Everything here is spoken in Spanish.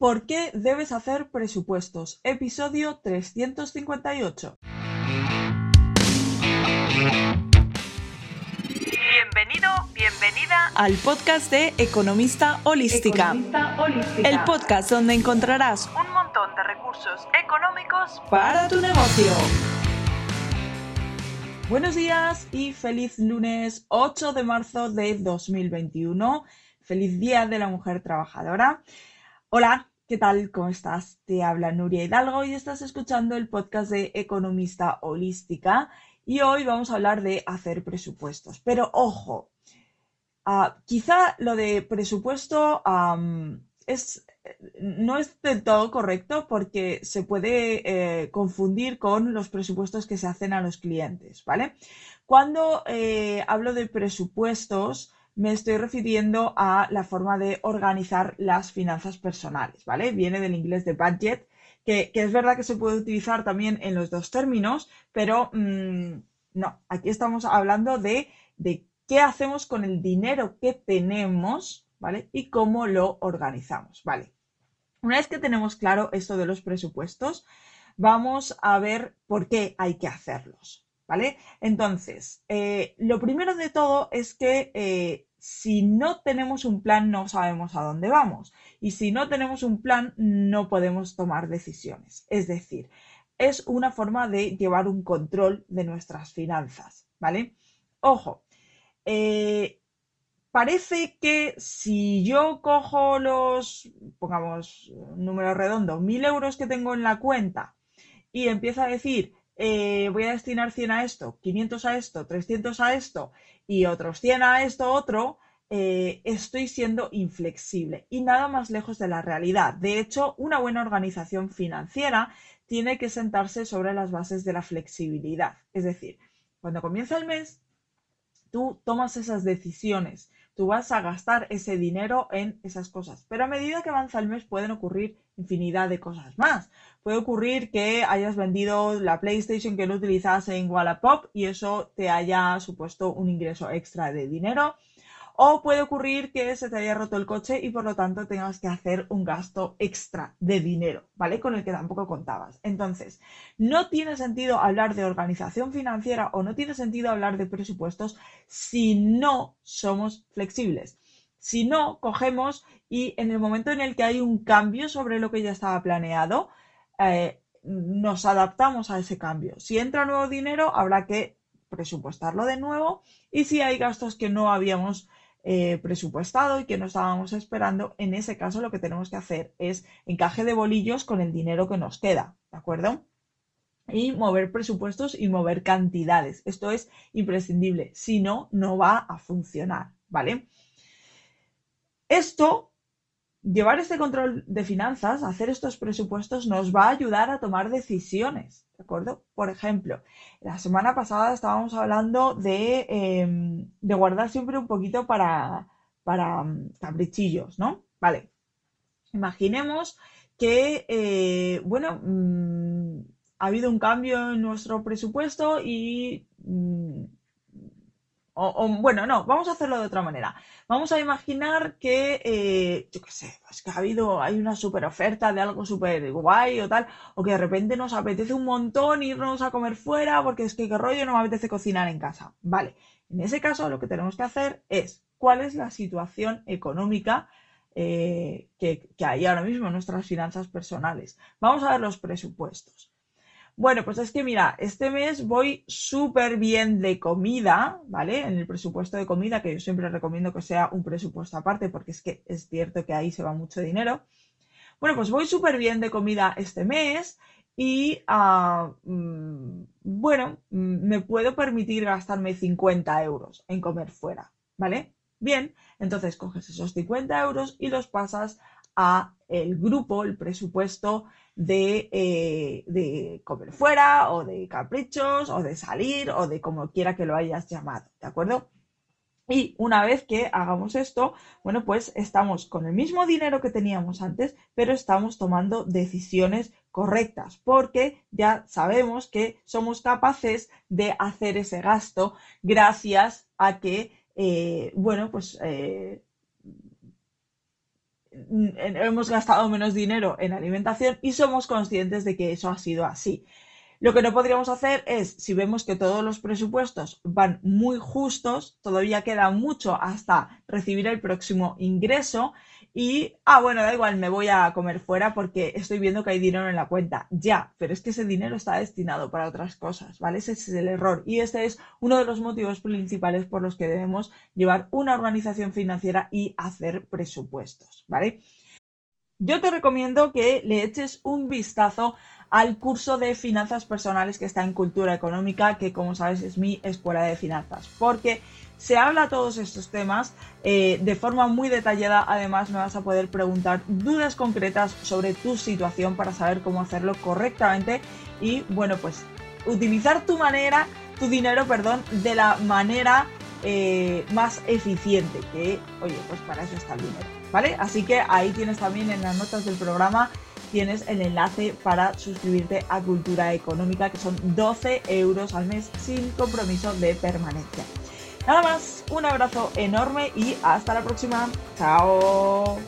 ¿Por qué debes hacer presupuestos? Episodio 358. Bienvenido, bienvenida al podcast de Economista Holística. El podcast donde encontrarás un montón de recursos económicos para tu negocio. Buenos días y feliz lunes 8 de marzo de 2021. Feliz Día de la Mujer Trabajadora. Hola, ¿qué tal? ¿Cómo estás? Te habla Nuria Hidalgo y estás escuchando el podcast de Economista Holística y hoy vamos a hablar de hacer presupuestos. Pero ojo, ah, quizá lo de presupuesto es, no es del todo correcto porque se puede eh, confundir con los presupuestos que se hacen a los clientes, ¿vale? Cuando eh, hablo de presupuestos, me estoy refiriendo a la forma de organizar las finanzas personales, ¿vale? Viene del inglés de budget, que, es verdad que se puede utilizar también en los dos términos, pero mm, no, aquí estamos hablando de, de qué hacemos con el dinero que tenemos, ¿vale? Y cómo lo organizamos, ¿vale? Una vez que tenemos claro esto de los presupuestos, vamos a ver por qué hay que hacerlos, ¿vale? Entonces, eh, lo primero de todo es que eh, si no tenemos un plan no sabemos a dónde vamos y si no tenemos un plan no podemos tomar decisiones. Es decir, es una forma de llevar un control de nuestras finanzas, ¿vale? Ojo, eh, parece que si yo cojo los, pongamos un número redondo, mil euros que tengo en la cuenta y empiezo a decir, eh, voy a destinar 100 a esto, 500 a esto, 300 a esto y otros 100 a esto otro, eh, estoy siendo inflexible y nada más lejos de la realidad. De hecho, una buena organización financiera tiene que sentarse sobre las bases de la flexibilidad. Es decir, cuando comienza el mes, tú tomas esas decisiones, tú vas a gastar ese dinero en esas cosas, pero a medida que avanza el mes pueden ocurrir infinidad de cosas más. Puede ocurrir que hayas vendido la PlayStation que no utilizas en Wallapop y eso te haya supuesto un ingreso extra de dinero. O puede ocurrir que se te haya roto el coche y por lo tanto tengas que hacer un gasto extra de dinero, ¿vale? Con el que tampoco contabas. Entonces, no tiene sentido hablar de organización financiera o no tiene sentido hablar de presupuestos si no somos flexibles. Si no, cogemos y en el momento en el que hay un cambio sobre lo que ya estaba planeado, eh, nos adaptamos a ese cambio. Si entra nuevo dinero, habrá que presupuestarlo de nuevo y si hay gastos que no habíamos eh, presupuestado y que no estábamos esperando, en ese caso lo que tenemos que hacer es encaje de bolillos con el dinero que nos queda, ¿de acuerdo? Y mover presupuestos y mover cantidades. Esto es imprescindible, si no, no va a funcionar, ¿vale? Esto llevar este control de finanzas, hacer estos presupuestos, nos va a ayudar a tomar decisiones, ¿de acuerdo? Por ejemplo, la semana pasada estábamos hablando de, em, guardar siempre un poquito para, para mm, caprichillos, ¿no? Vale. Imaginemos que, eh, bueno, mm, ha habido un cambio en nuestro presupuesto y mm, o, bueno, no, vamos a hacerlo de otra manera. Vamos a imaginar que, eh, yo qué sé, pues que ha habido, hay una super oferta de algo súper guay o tal, o que de repente nos apetece un montón irnos a comer fuera porque es que qué rollo no me apetece cocinar en casa. Vale, en ese caso lo que tenemos que hacer es cuál es la situación económica eh, que hay ahora mismo en nuestras finanzas personales. Vamos a ver los presupuestos. Bueno, pues es que mira, este mes voy súper bien de comida, ¿vale? En el presupuesto de comida, que yo siempre recomiendo que sea un presupuesto aparte, porque es que es cierto que ahí se va mucho dinero. Bueno, pues voy súper bien de comida este mes y, ah, mm, bueno, mm, me puedo permitir gastarme 50 euros en comer fuera, ¿vale? Bien, entonces coges esos 50 euros y los pasas a el grupo, el presupuesto eh, de, comer fuera o de caprichos o de salir o de como quiera que lo hayas llamado, ¿de acuerdo? Y una vez que hagamos esto, bueno, pues estamos con el mismo dinero que teníamos antes, pero estamos tomando decisiones correctas, porque ya sabemos que somos capaces de hacer ese gasto gracias a que, eh, bueno, pues eh, hemos gastado menos dinero en alimentación y somos conscientes de que eso ha sido así. Lo que no podríamos hacer es, si vemos que todos los presupuestos van muy justos, todavía queda mucho hasta recibir el próximo ingreso y, ah, bueno, da igual, me voy a comer fuera porque estoy viendo que hay dinero en la cuenta. Ya, pero es que ese dinero está destinado para otras cosas, ¿vale? Ese es el error y este es uno de los motivos principales por los que debemos llevar una organización financiera y hacer presupuestos, ¿vale? Yo te recomiendo que le eches un vistazo al curso de finanzas personales que está en Cultura Económica, que como sabes es mi escuela de finanzas, porque se habla todos estos temas eh, de forma muy detallada. Además, me vas a poder preguntar dudas concretas sobre tu situación para saber cómo hacerlo correctamente y, bueno, pues utilizar tu manera, tu dinero, perdón, de la manera eh, más eficiente, que, oye, pues para eso está el dinero, ¿vale? Así que ahí tienes también en las notas del programa tienes el enlace para suscribirte a Cultura Económica, que son 12 euros al mes sin compromiso de permanencia. Nada más, un abrazo enorme y hasta la próxima. Chao.